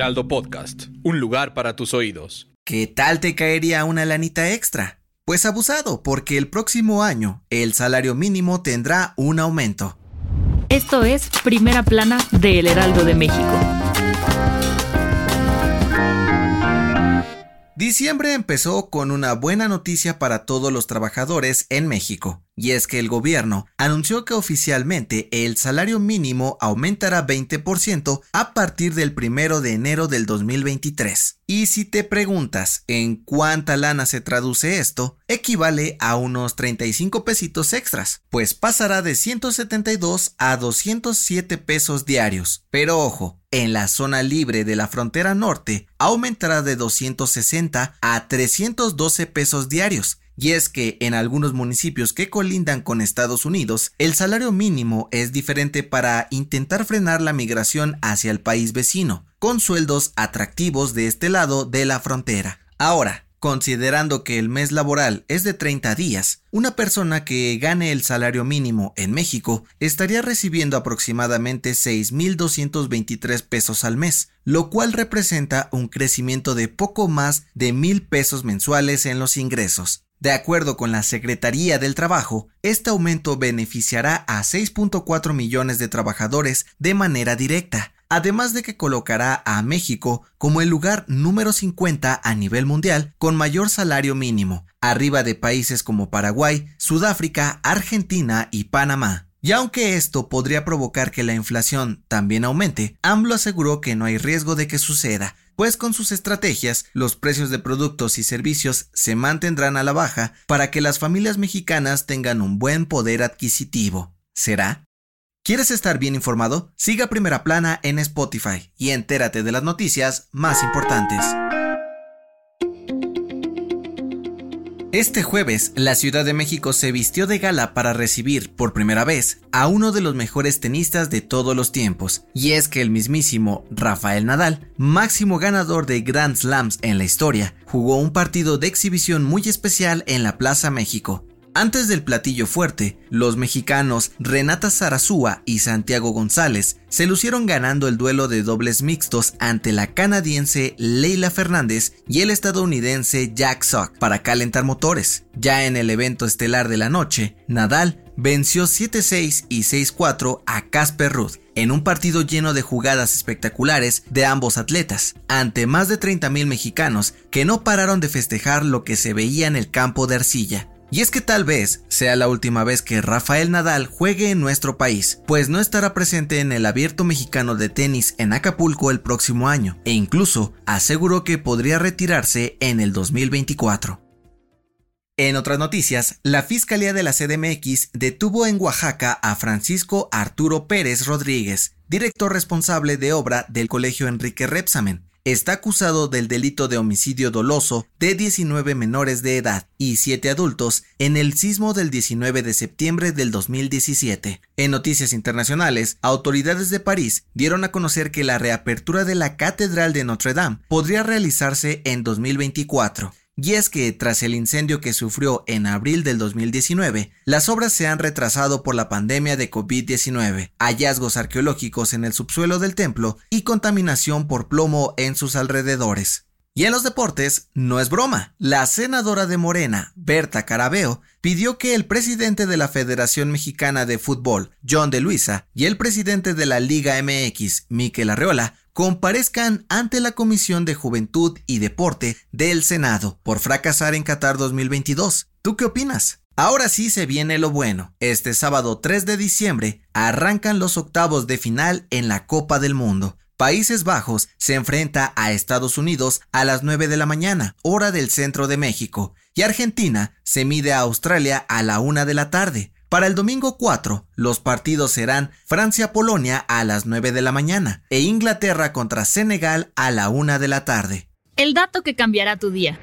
Heraldo Podcast, un lugar para tus oídos. ¿Qué tal te caería una lanita extra? Pues abusado, porque el próximo año el salario mínimo tendrá un aumento. Esto es Primera Plana de El Heraldo de México. Diciembre empezó con una buena noticia para todos los trabajadores en México, y es que el gobierno anunció que oficialmente el salario mínimo aumentará 20% a partir del primero de enero del 2023. Y si te preguntas en cuánta lana se traduce esto, equivale a unos 35 pesitos extras, pues pasará de 172 a 207 pesos diarios. Pero ojo, en la zona libre de la frontera norte aumentará de 260 a 312 pesos diarios. Y es que en algunos municipios que colindan con Estados Unidos, el salario mínimo es diferente para intentar frenar la migración hacia el país vecino, con sueldos atractivos de este lado de la frontera. Ahora, Considerando que el mes laboral es de 30 días, una persona que gane el salario mínimo en México estaría recibiendo aproximadamente 6.223 pesos al mes, lo cual representa un crecimiento de poco más de mil pesos mensuales en los ingresos. De acuerdo con la Secretaría del Trabajo, este aumento beneficiará a 6.4 millones de trabajadores de manera directa, además de que colocará a México como el lugar número 50 a nivel mundial con mayor salario mínimo, arriba de países como Paraguay, Sudáfrica, Argentina y Panamá. Y aunque esto podría provocar que la inflación también aumente, AMLO aseguró que no hay riesgo de que suceda, pues con sus estrategias los precios de productos y servicios se mantendrán a la baja para que las familias mexicanas tengan un buen poder adquisitivo. ¿Será? ¿Quieres estar bien informado? Siga Primera Plana en Spotify y entérate de las noticias más importantes. Este jueves, la Ciudad de México se vistió de gala para recibir, por primera vez, a uno de los mejores tenistas de todos los tiempos, y es que el mismísimo Rafael Nadal, máximo ganador de Grand Slams en la historia, jugó un partido de exhibición muy especial en la Plaza México, antes del platillo fuerte, los mexicanos Renata Zarazúa y Santiago González se lucieron ganando el duelo de dobles mixtos ante la canadiense Leila Fernández y el estadounidense Jack Sock para calentar motores. Ya en el evento estelar de la noche, Nadal venció 7-6 y 6-4 a Casper Ruud en un partido lleno de jugadas espectaculares de ambos atletas, ante más de 30.000 mexicanos que no pararon de festejar lo que se veía en el campo de arcilla. Y es que tal vez sea la última vez que Rafael Nadal juegue en nuestro país, pues no estará presente en el abierto mexicano de tenis en Acapulco el próximo año, e incluso aseguró que podría retirarse en el 2024. En otras noticias, la Fiscalía de la CDMX detuvo en Oaxaca a Francisco Arturo Pérez Rodríguez, director responsable de obra del Colegio Enrique Repsamen, está acusado del delito de homicidio doloso de 19 menores de edad y 7 adultos en el sismo del 19 de septiembre del 2017. En noticias internacionales, autoridades de París dieron a conocer que la reapertura de la Catedral de Notre Dame podría realizarse en 2024. Y es que tras el incendio que sufrió en abril del 2019, las obras se han retrasado por la pandemia de COVID-19, hallazgos arqueológicos en el subsuelo del templo y contaminación por plomo en sus alrededores. Y en los deportes, no es broma. La senadora de Morena, Berta Carabeo, pidió que el presidente de la Federación Mexicana de Fútbol, John de Luisa, y el presidente de la Liga MX, Miquel Arreola, comparezcan ante la Comisión de Juventud y Deporte del Senado por fracasar en Qatar 2022. ¿Tú qué opinas? Ahora sí se viene lo bueno. Este sábado 3 de diciembre arrancan los octavos de final en la Copa del Mundo. Países Bajos se enfrenta a Estados Unidos a las 9 de la mañana, hora del centro de México, y Argentina se mide a Australia a la 1 de la tarde. Para el domingo 4, los partidos serán Francia-Polonia a las 9 de la mañana e Inglaterra contra Senegal a la 1 de la tarde. El dato que cambiará tu día.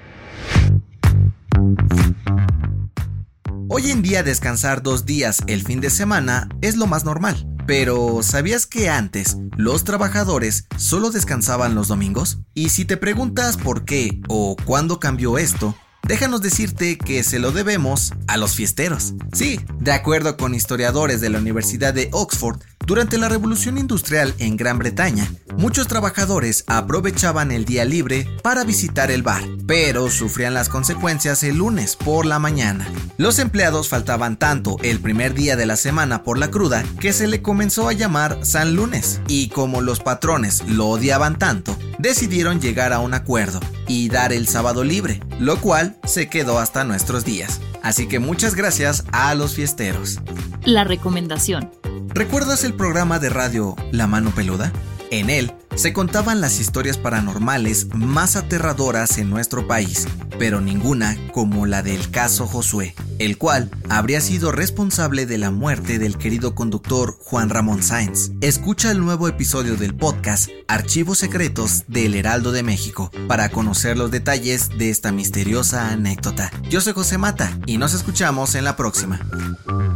Hoy en día descansar dos días el fin de semana es lo más normal. Pero ¿sabías que antes los trabajadores solo descansaban los domingos? Y si te preguntas por qué o cuándo cambió esto, déjanos decirte que se lo debemos a los fiesteros. Sí, de acuerdo con historiadores de la Universidad de Oxford, durante la Revolución Industrial en Gran Bretaña, muchos trabajadores aprovechaban el día libre para visitar el bar, pero sufrían las consecuencias el lunes por la mañana. Los empleados faltaban tanto el primer día de la semana por la cruda que se le comenzó a llamar San Lunes, y como los patrones lo odiaban tanto, decidieron llegar a un acuerdo y dar el sábado libre, lo cual se quedó hasta nuestros días. Así que muchas gracias a los fiesteros. La recomendación. ¿Recuerdas el programa de radio La Mano Peluda? En él se contaban las historias paranormales más aterradoras en nuestro país, pero ninguna como la del caso Josué, el cual habría sido responsable de la muerte del querido conductor Juan Ramón Sáenz. Escucha el nuevo episodio del podcast Archivos Secretos del Heraldo de México para conocer los detalles de esta misteriosa anécdota. Yo soy José Mata y nos escuchamos en la próxima.